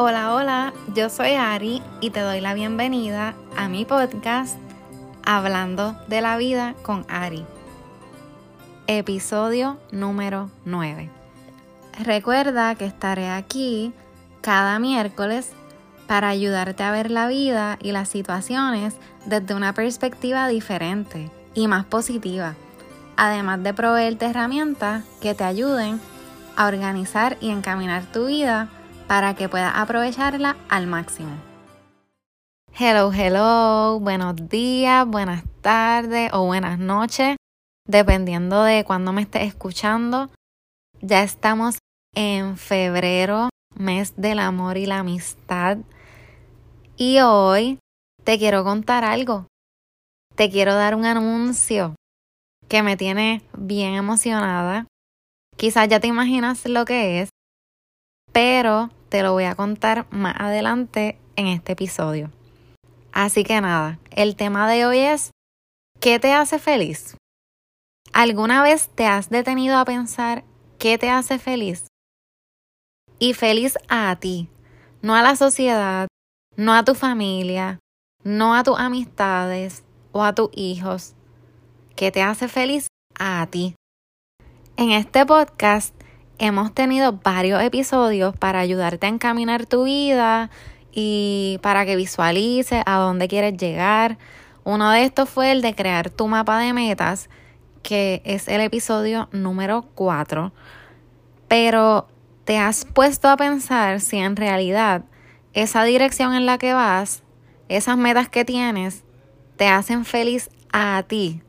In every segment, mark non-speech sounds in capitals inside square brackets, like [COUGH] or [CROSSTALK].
Hola, hola, yo soy Ari y te doy la bienvenida a mi podcast Hablando de la vida con Ari. Episodio número 9. Recuerda que estaré aquí cada miércoles para ayudarte a ver la vida y las situaciones desde una perspectiva diferente y más positiva, además de proveerte herramientas que te ayuden a organizar y encaminar tu vida para que puedas aprovecharla al máximo. Hello, hello, buenos días, buenas tardes o buenas noches, dependiendo de cuándo me estés escuchando. Ya estamos en febrero, mes del amor y la amistad. Y hoy te quiero contar algo. Te quiero dar un anuncio que me tiene bien emocionada. Quizás ya te imaginas lo que es, pero te lo voy a contar más adelante en este episodio. Así que nada, el tema de hoy es ¿qué te hace feliz? ¿Alguna vez te has detenido a pensar qué te hace feliz? Y feliz a ti, no a la sociedad, no a tu familia, no a tus amistades o a tus hijos. ¿Qué te hace feliz a ti? En este podcast hemos tenido varios episodios para ayudarte a encaminar tu vida y para que visualices a dónde quieres llegar. Uno de estos fue el de crear tu mapa de metas, que es el episodio número 4. Pero te has puesto a pensar si en realidad esa dirección en la que vas, esas metas que tienes, te hacen feliz a ti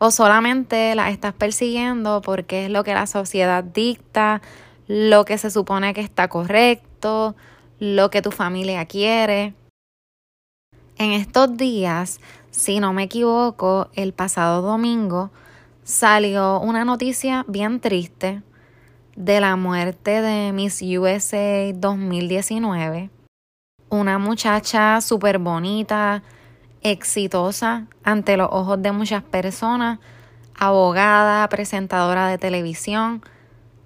o solamente las estás persiguiendo porque es lo que la sociedad dicta, lo que se supone que está correcto, lo que tu familia quiere. En estos días, si no me equivoco, el pasado domingo salió una noticia bien triste de la muerte de Miss USA 2019. Una muchacha súper bonita, exitosa ante los ojos de muchas personas, abogada, presentadora de televisión.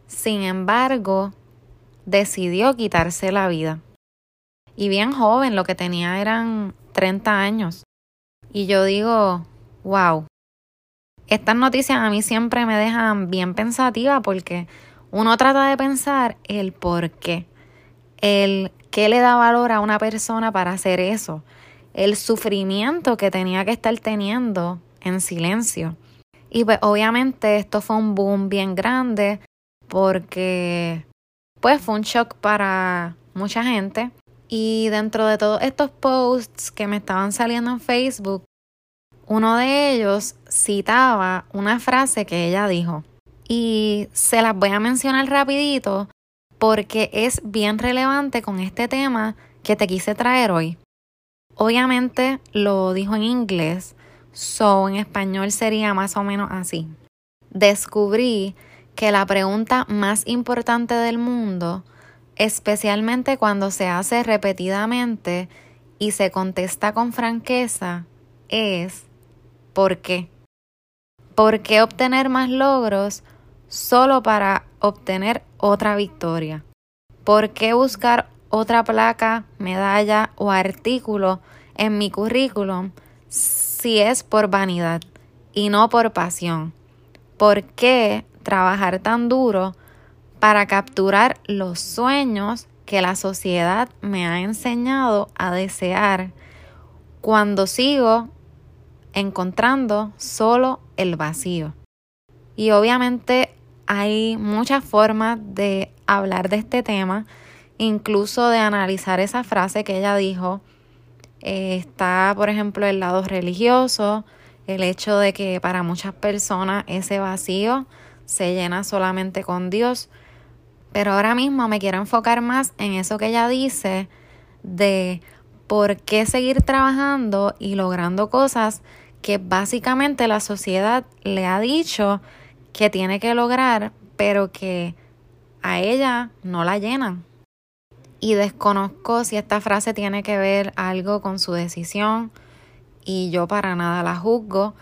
Sin embargo, decidió quitarse la vida. Y bien joven, lo que tenía eran 30 años. Y yo digo, wow. Estas noticias a mí siempre me dejan bien pensativa porque uno trata de pensar el por qué, el qué le da valor a una persona para hacer eso, el sufrimiento que tenía que estar teniendo en silencio. Y pues obviamente esto fue un boom bien grande porque pues fue un shock para mucha gente. Y dentro de todos estos posts que me estaban saliendo en Facebook, uno de ellos citaba una frase que ella dijo. Y se las voy a mencionar rapidito porque es bien relevante con este tema que te quise traer hoy. Obviamente lo dijo en inglés, so en español sería más o menos así. Descubrí que la pregunta más importante del mundo, especialmente cuando se hace repetidamente y se contesta con franqueza, es ¿por qué? ¿Por qué obtener más logros solo para obtener otra victoria? ¿Por qué buscar otra placa, medalla o artículo en mi currículum si es por vanidad y no por pasión? ¿Por qué trabajar tan duro para capturar los sueños que la sociedad me ha enseñado a desear cuando sigo encontrando solo el vacío? Y obviamente hay muchas formas de hablar de este tema incluso de analizar esa frase que ella dijo. Eh, está, por ejemplo, el lado religioso, el hecho de que para muchas personas ese vacío se llena solamente con Dios. Pero ahora mismo me quiero enfocar más en eso que ella dice de por qué seguir trabajando y logrando cosas que básicamente la sociedad le ha dicho que tiene que lograr, pero que a ella no la llenan y desconozco si esta frase tiene que ver algo con su decisión y yo para nada la juzgo.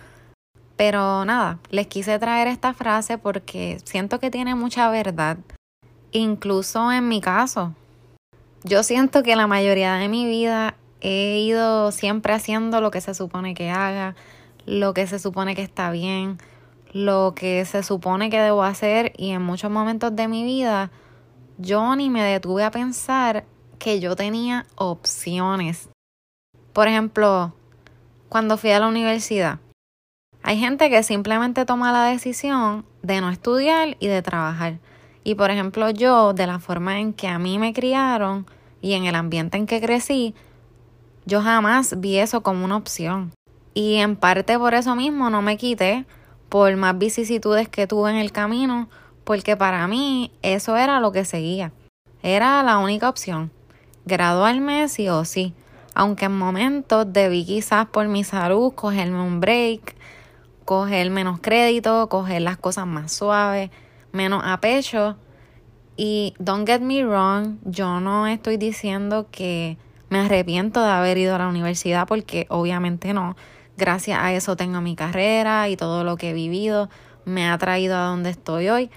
Pero nada, les quise traer esta frase porque siento que tiene mucha verdad, incluso en mi caso. Yo siento que la mayoría de mi vida he ido siempre haciendo lo que se supone que haga, lo que se supone que está bien, lo que se supone que debo hacer y en muchos momentos de mi vida yo ni me detuve a pensar que yo tenía opciones. Por ejemplo, cuando fui a la universidad, hay gente que simplemente toma la decisión de no estudiar y de trabajar. Y por ejemplo yo, de la forma en que a mí me criaron y en el ambiente en que crecí, yo jamás vi eso como una opción. Y en parte por eso mismo no me quité, por más vicisitudes que tuve en el camino, porque para mí eso era lo que seguía. Era la única opción. Graduarme sí o sí. Aunque en momentos debí quizás por mi salud cogerme un break, coger menos crédito, coger las cosas más suaves, menos a pecho. Y don't get me wrong, yo no estoy diciendo que me arrepiento de haber ido a la universidad porque obviamente no. Gracias a eso tengo mi carrera y todo lo que he vivido me ha traído a donde estoy hoy.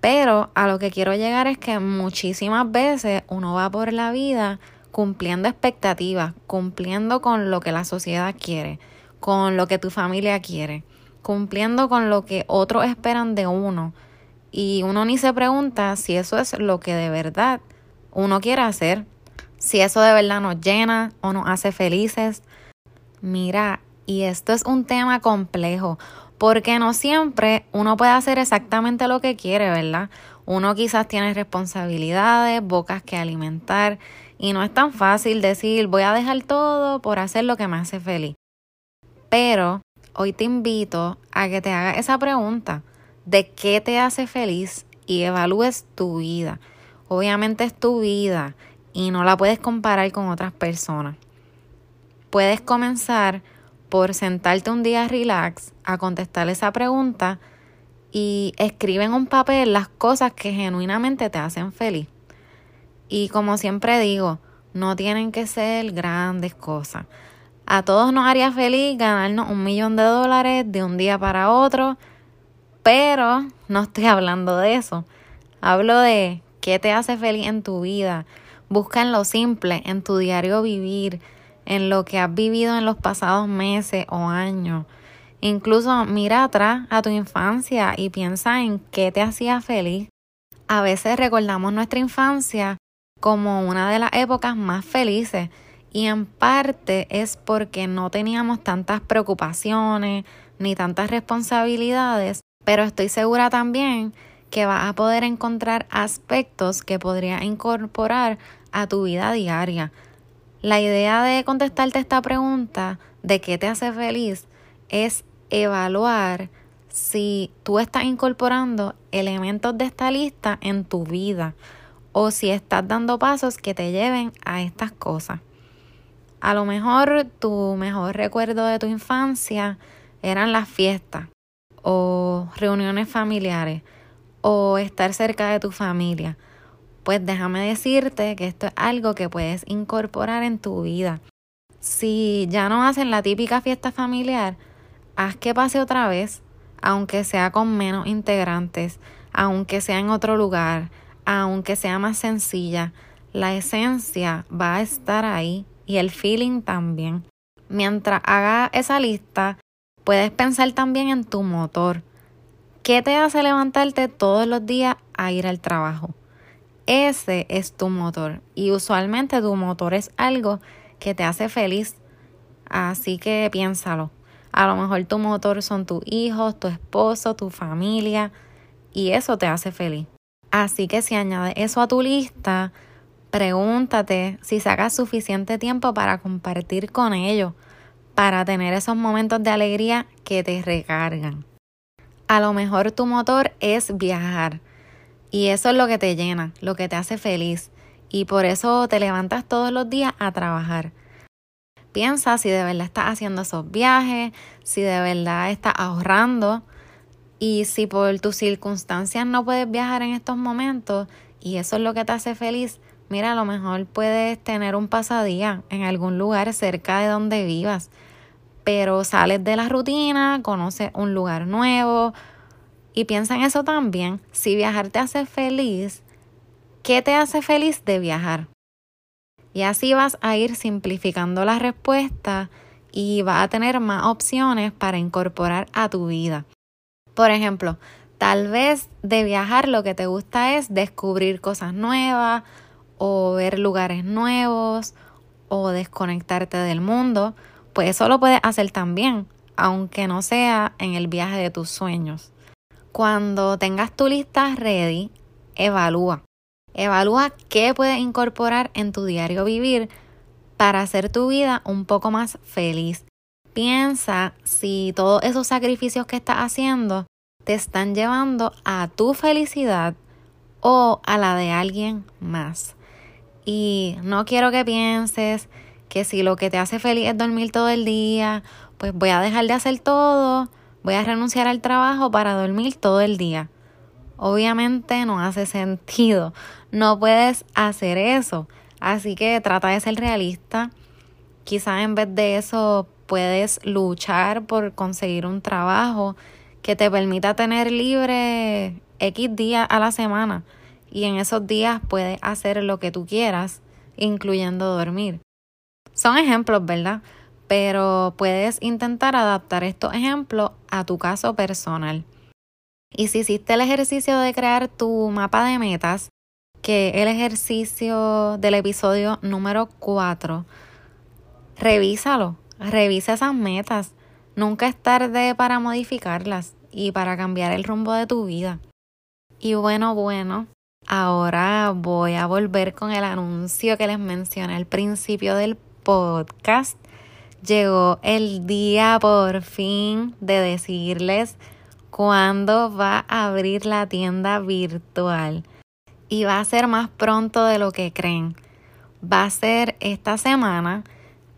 Pero a lo que quiero llegar es que muchísimas veces uno va por la vida cumpliendo expectativas, cumpliendo con lo que la sociedad quiere, con lo que tu familia quiere, cumpliendo con lo que otros esperan de uno. Y uno ni se pregunta si eso es lo que de verdad uno quiere hacer, si eso de verdad nos llena o nos hace felices. Mira, y esto es un tema complejo, porque no siempre uno puede hacer exactamente lo que quiere, ¿verdad? Uno quizás tiene responsabilidades, bocas que alimentar, y no es tan fácil decir voy a dejar todo por hacer lo que me hace feliz. Pero hoy te invito a que te hagas esa pregunta de qué te hace feliz y evalúes tu vida. Obviamente es tu vida y no la puedes comparar con otras personas. Puedes comenzar por sentarte un día relax a contestar esa pregunta y escribe en un papel las cosas que genuinamente te hacen feliz. Y como siempre digo, no tienen que ser grandes cosas. A todos nos haría feliz ganarnos un millón de dólares de un día para otro, pero no estoy hablando de eso. Hablo de qué te hace feliz en tu vida. Busca en lo simple, en tu diario vivir, en lo que has vivido en los pasados meses o años. Incluso mira atrás a tu infancia y piensa en qué te hacía feliz. A veces recordamos nuestra infancia como una de las épocas más felices y en parte es porque no teníamos tantas preocupaciones ni tantas responsabilidades, pero estoy segura también que vas a poder encontrar aspectos que podrías incorporar a tu vida diaria la idea de contestarte esta pregunta de qué te hace feliz es evaluar si tú estás incorporando elementos de esta lista en tu vida o si estás dando pasos que te lleven a estas cosas. A lo mejor tu mejor recuerdo de tu infancia eran las fiestas o reuniones familiares o estar cerca de tu familia pues déjame decirte que esto es algo que puedes incorporar en tu vida. Si ya no hacen la típica fiesta familiar, haz que pase otra vez, aunque sea con menos integrantes, aunque sea en otro lugar, aunque sea más sencilla, la esencia va a estar ahí y el feeling también. Mientras hagas esa lista, puedes pensar también en tu motor. ¿Qué te hace levantarte todos los días a ir al trabajo? Ese es tu motor y usualmente tu motor es algo que te hace feliz. Así que piénsalo. A lo mejor tu motor son tus hijos, tu esposo, tu familia y eso te hace feliz. Así que si añades eso a tu lista, pregúntate si sacas suficiente tiempo para compartir con ellos, para tener esos momentos de alegría que te recargan. A lo mejor tu motor es viajar y eso es lo que te llena, lo que te hace feliz. Y por eso te levantas todos los días a trabajar. Piensa si de verdad estás haciendo esos viajes, si de verdad estás ahorrando y si por tus circunstancias no puedes viajar en estos momentos y eso es lo que te hace feliz, mira, a lo mejor puedes tener un pasadía en algún lugar cerca de donde vivas, pero sales de la rutina, conoces un lugar nuevo, y piensa en eso también. Si viajar te hace feliz, ¿qué te hace feliz de viajar? Y así vas a ir simplificando la respuesta y vas a tener más opciones para incorporar a tu vida. Por ejemplo, tal vez de viajar lo que te gusta es descubrir cosas nuevas o ver lugares nuevos o desconectarte del mundo, pues eso lo puedes hacer también, aunque no sea en el viaje de tus sueños. Cuando tengas tu lista ready, evalúa. Evalúa qué puedes incorporar en tu diario vivir para hacer tu vida un poco más feliz. Piensa si todos esos sacrificios que estás haciendo te están llevando a tu felicidad o a la de alguien más. Y no quiero que pienses que si lo que te hace feliz es dormir todo el día, pues voy a dejar de hacer todo, voy a renunciar al trabajo para dormir todo el día. Obviamente no hace sentido, no puedes hacer eso. Así que trata de ser realista. Quizás en vez de eso puedes luchar por conseguir un trabajo que te permita tener libre X días a la semana y en esos días puedes hacer lo que tú quieras, incluyendo dormir. Son ejemplos, ¿verdad? Pero puedes intentar adaptar estos ejemplos a tu caso personal. Y si hiciste el ejercicio de crear tu mapa de metas, que el ejercicio del episodio número 4, revísalo, revisa esas metas. Nunca es tarde para modificarlas y para cambiar el rumbo de tu vida. Y bueno, bueno, ahora voy a volver con el anuncio que les mencioné al principio del podcast. Llegó el día por fin de decirles cuándo va a abrir la tienda virtual. Y va a ser más pronto de lo que creen. Va a ser esta semana,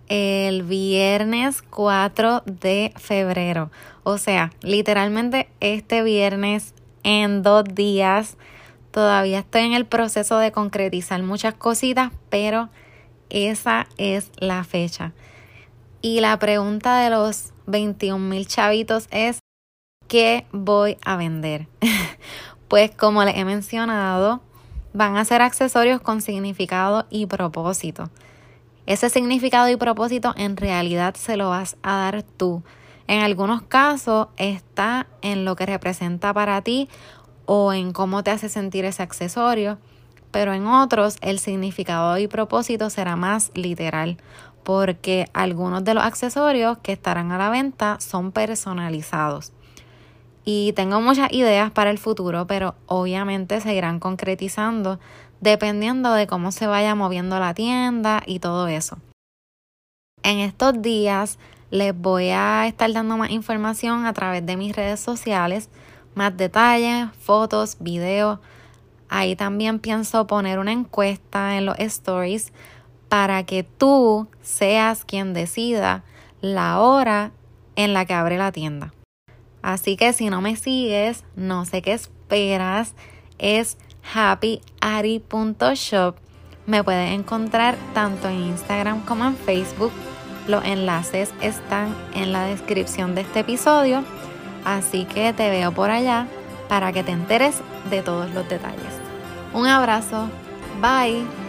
el viernes 4 de febrero. O sea, literalmente este viernes en dos días. Todavía estoy en el proceso de concretizar muchas cositas, pero esa es la fecha. Y la pregunta de los 21 mil chavitos es, ¿qué voy a vender? [LAUGHS] pues como les he mencionado, van a ser accesorios con significado y propósito. Ese significado y propósito en realidad se lo vas a dar tú. En algunos casos está en lo que representa para ti o en cómo te hace sentir ese accesorio pero en otros el significado y propósito será más literal, porque algunos de los accesorios que estarán a la venta son personalizados. Y tengo muchas ideas para el futuro, pero obviamente se irán concretizando dependiendo de cómo se vaya moviendo la tienda y todo eso. En estos días les voy a estar dando más información a través de mis redes sociales, más detalles, fotos, videos Ahí también pienso poner una encuesta en los stories para que tú seas quien decida la hora en la que abre la tienda. Así que si no me sigues, no sé qué esperas, es happyari.shop. Me puedes encontrar tanto en Instagram como en Facebook. Los enlaces están en la descripción de este episodio, así que te veo por allá para que te enteres de todos los detalles. Un abrazo. Bye.